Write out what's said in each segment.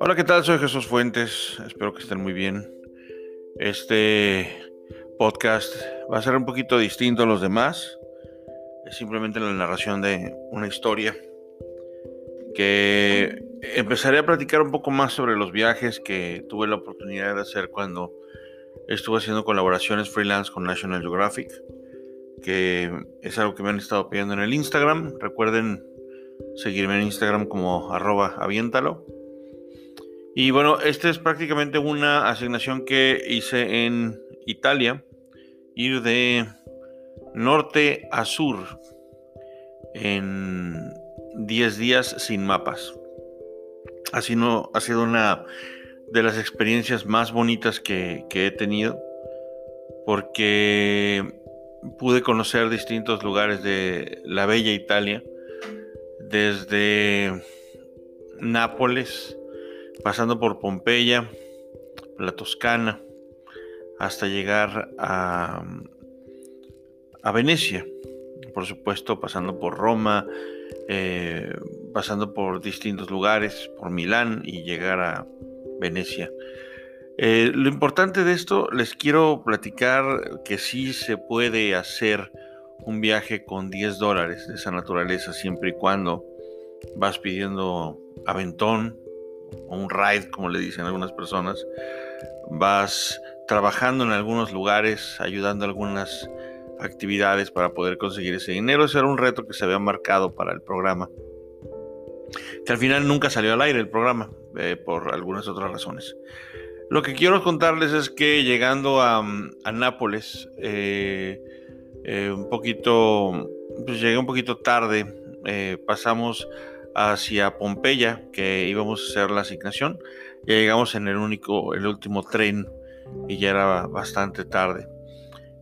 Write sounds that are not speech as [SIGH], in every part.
Hola, ¿qué tal? Soy Jesús Fuentes. Espero que estén muy bien. Este podcast va a ser un poquito distinto a los demás. Es simplemente la narración de una historia que empezaré a platicar un poco más sobre los viajes que tuve la oportunidad de hacer cuando estuve haciendo colaboraciones freelance con National Geographic, que es algo que me han estado pidiendo en el Instagram. Recuerden seguirme en Instagram como arroba aviéntalo. Y bueno, esta es prácticamente una asignación que hice en Italia, ir de norte a sur en 10 días sin mapas. Así no, ha sido una de las experiencias más bonitas que, que he tenido, porque pude conocer distintos lugares de la bella Italia, desde Nápoles, pasando por Pompeya, la Toscana, hasta llegar a, a Venecia, por supuesto, pasando por Roma, eh, pasando por distintos lugares, por Milán y llegar a Venecia. Eh, lo importante de esto, les quiero platicar que sí se puede hacer un viaje con 10 dólares de esa naturaleza, siempre y cuando vas pidiendo aventón, o un ride, como le dicen algunas personas. Vas trabajando en algunos lugares, ayudando a algunas actividades para poder conseguir ese dinero. Ese era un reto que se había marcado para el programa. Que al final nunca salió al aire el programa, eh, por algunas otras razones. Lo que quiero contarles es que llegando a, Nápoles, eh, eh, un poquito, pues llegué un poquito tarde, pasamos hacia Pompeya, que íbamos a hacer la asignación. Ya llegamos en el único, el último tren y ya era bastante tarde.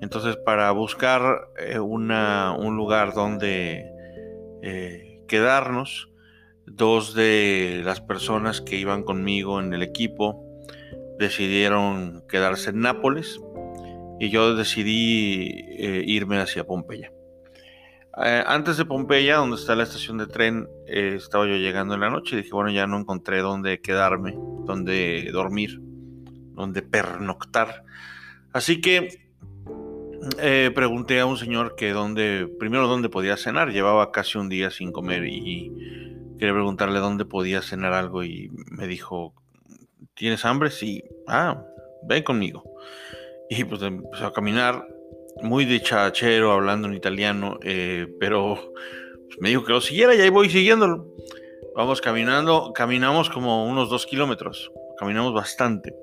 Entonces, para buscar eh, una, un lugar donde eh, quedarnos, dos de las personas que iban conmigo en el equipo decidieron quedarse en Nápoles y yo decidí eh, irme hacia Pompeya. Eh, antes de Pompeya, donde está la estación de tren, eh, estaba yo llegando en la noche y dije, bueno, ya no encontré dónde quedarme, dónde dormir, dónde pernoctar. Así que pregunté a un señor que dónde, primero dónde podía cenar. Llevaba casi un día sin comer y quería preguntarle dónde podía cenar algo y me dijo, ¿tienes hambre? Sí. Ah, ven conmigo. Y pues empezó a caminar muy dichachero, hablando en italiano, eh, pero pues, me dijo que lo siguiera y ahí voy siguiéndolo. Vamos caminando, caminamos como unos dos kilómetros, caminamos bastante.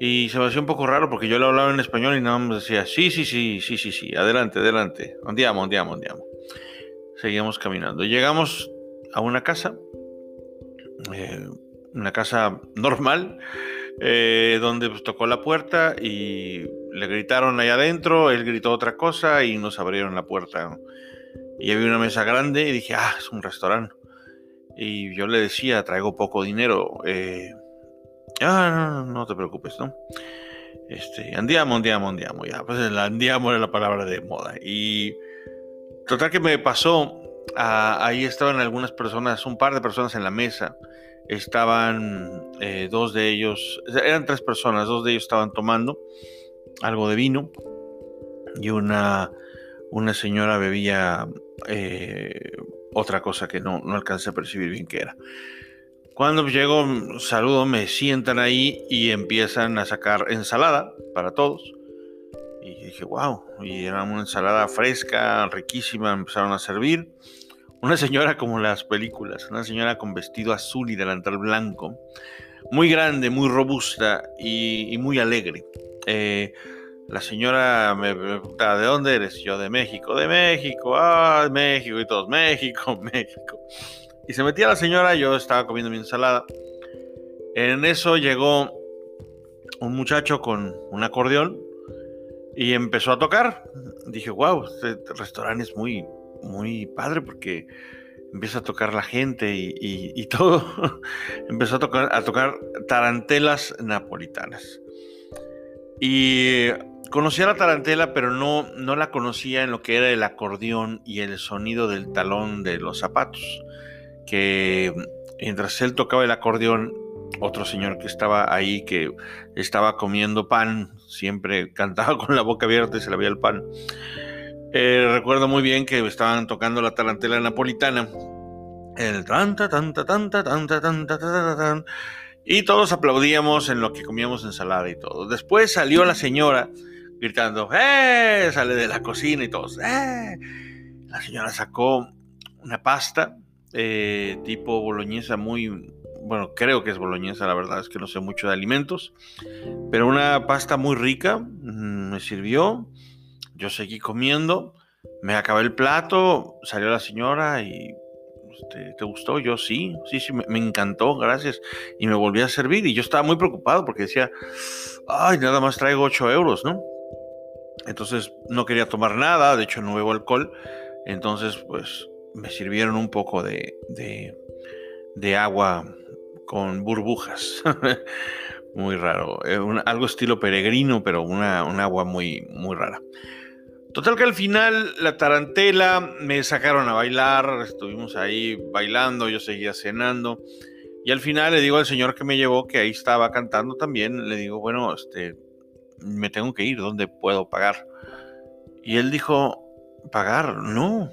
Y se me hacía un poco raro porque yo le hablaba en español y nada más decía, sí, sí, sí, sí, sí, sí, adelante, adelante, andiamo, andiamo, andiamo. Seguíamos caminando. Llegamos a una casa, eh, una casa normal, eh, donde pues, tocó la puerta y le gritaron ahí adentro, él gritó otra cosa y nos abrieron la puerta. Y había una mesa grande y dije, ah, es un restaurante. Y yo le decía, traigo poco dinero. Eh, ah, no, no, te preocupes, ¿no? Este, andiamo, andiamo, andiamo, ya. Pues el andiamo era la palabra de moda. Y total que me pasó, ah, ahí estaban algunas personas, un par de personas en la mesa estaban eh, dos de ellos, eran tres personas, dos de ellos estaban tomando algo de vino y una, una señora bebía eh, otra cosa que no, no alcancé a percibir bien qué era. Cuando llego, saludo, me sientan ahí y empiezan a sacar ensalada para todos. Y dije, wow, y era una ensalada fresca, riquísima, empezaron a servir. Una señora como las películas, una señora con vestido azul y delantal blanco, muy grande, muy robusta y, muy alegre. Eh, la señora me preguntaba, ¿de dónde eres? Yo, de México, de México, ah, México y todos, México, [LAUGHS] México. Y se metía la señora, yo estaba comiendo mi ensalada. En eso llegó un muchacho con un acordeón y empezó a tocar. Dije, wow, este restaurante es muy, muy padre porque empieza a tocar la gente y, [LAUGHS] todo. Empezó a tocar, a tocar tarantelas napolitanas. Y conocía la tarantela, pero no, no la conocía en lo que era el acordeón y el sonido del talón de los zapatos. Que mientras él tocaba el acordeón, otro señor que estaba ahí, que estaba comiendo pan, siempre [LAUGHS] cantaba con la boca abierta y se le veía el pan. Eh, recuerdo muy bien que estaban tocando la tarantela napolitana. El tanta, tanta, tanta, tanta, tanta, tanta, tanta, y todos aplaudíamos en lo que comíamos ensalada y todo. Después salió la señora gritando, ¡eh! Sale de la cocina y todos, ¡eh! La señora sacó una pasta eh, tipo boloñesa muy, bueno, creo que es boloñesa, la verdad es que no sé mucho de alimentos, pero una pasta muy rica, mm, me sirvió, yo seguí comiendo, me acabé el plato, salió la señora y este, ¿te gustó? Yo sí, sí, sí, me, encantó, gracias. Y me volví a servir y yo estaba muy preocupado porque decía, ay, nada más traigo 8 euros, ¿no? Entonces no quería tomar nada, de hecho no bebo alcohol. Entonces, pues me sirvieron un poco de, agua con burbujas. [LAUGHS] muy raro. Eh, algo estilo peregrino, pero una, un agua muy, muy rara. Total que al final la tarantela me sacaron a bailar, estuvimos ahí bailando, yo seguía cenando. Y al final le digo al señor que me llevó, que ahí estaba cantando también, le digo, bueno, este, me tengo que ir, ¿dónde puedo pagar? Y él dijo, pagar, no,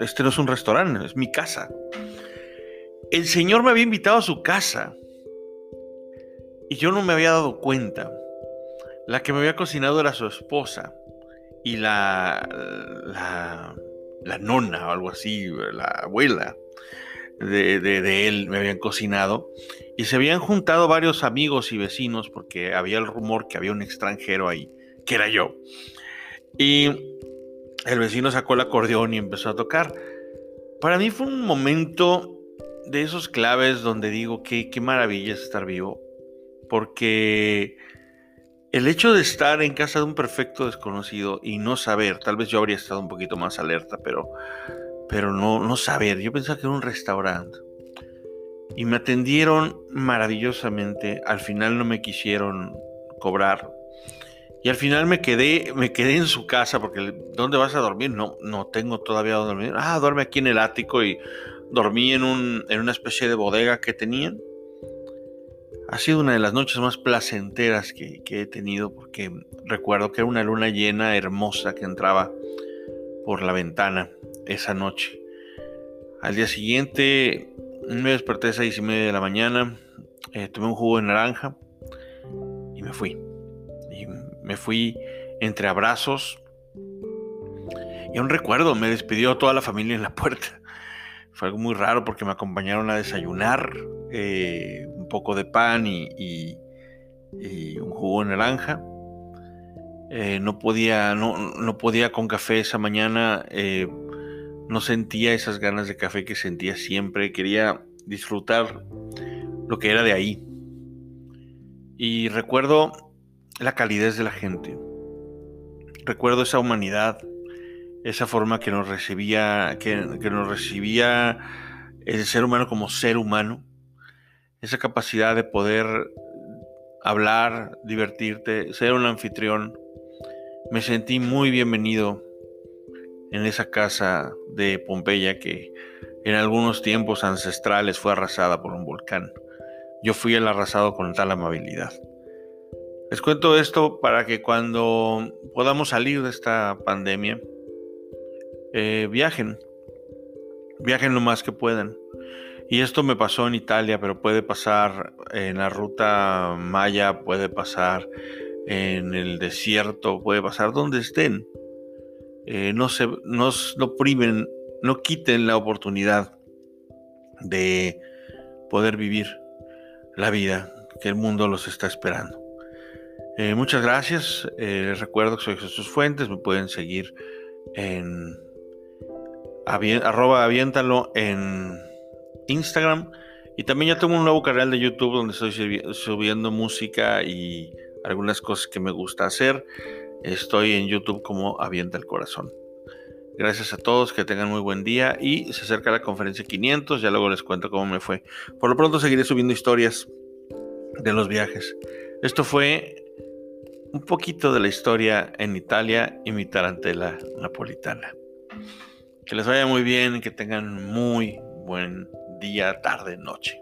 este no es un restaurante, es mi casa. El señor me había invitado a su casa y yo no me había dado cuenta. La que me había cocinado era su esposa y la, la, nona o algo así, la abuela de, él me habían cocinado y se habían juntado varios amigos y vecinos porque había el rumor que había un extranjero ahí, que era yo. Y el vecino sacó el acordeón y empezó a tocar. Para mí fue un momento de esos claves donde digo que qué maravilla es estar vivo, porque el hecho de estar en casa de un perfecto desconocido y no saber, tal vez yo habría estado un poquito más alerta, pero, pero no, no saber, yo pensaba que era un restaurante. Y me atendieron maravillosamente, al final no me quisieron cobrar. Y al final me quedé, me quedé en su casa porque ¿dónde vas a dormir? No, no tengo todavía dónde dormir. Ah, duerme aquí en el ático y dormí en, un, en una especie de bodega que tenían ha sido una de las noches más placenteras que, he tenido porque recuerdo que era una luna llena hermosa que entraba por la ventana esa noche. Al día siguiente me desperté a seis y media de la mañana, eh, tomé un jugo de naranja y me fui. Y me fui entre abrazos. Y aún recuerdo, me despidió toda la familia en la puerta. Fue algo muy raro porque me acompañaron a desayunar. Eh, un poco de pan y, un jugo de naranja. Eh, no, podía, no, podía con café esa mañana, eh, no sentía esas ganas de café que sentía siempre, quería disfrutar lo que era de ahí. Y recuerdo la calidez de la gente, recuerdo esa humanidad, esa forma que nos recibía, que nos recibía el ser humano como ser humano esa capacidad de poder hablar, divertirte, ser un anfitrión. Me sentí muy bienvenido en esa casa de Pompeya que en algunos tiempos ancestrales fue arrasada por un volcán. Yo fui el arrasado con tal amabilidad. Les cuento esto para que cuando podamos salir de esta pandemia, eh, viajen, viajen lo más que puedan. Y esto me pasó en Italia, pero puede pasar en la ruta maya, puede pasar en el desierto, puede pasar donde estén. Eh, no, se, no, no priven, no quiten la oportunidad de poder vivir la vida que el mundo los está esperando. Eh, muchas gracias. Les recuerdo que soy Jesús Fuentes. Me pueden seguir en arroba aviéntalo en Instagram. Y también ya tengo un nuevo canal de YouTube donde estoy subiendo música y algunas cosas que me gusta hacer. Estoy en YouTube como Avienta el Corazón. Gracias a todos, que tengan muy buen día y se acerca la conferencia 500, ya luego les cuento cómo me fue. Por lo pronto seguiré subiendo historias de los viajes. Esto fue un poquito de la historia en Italia y mi tarantela napolitana. Que les vaya muy bien, que tengan muy buen día, tarde, noche.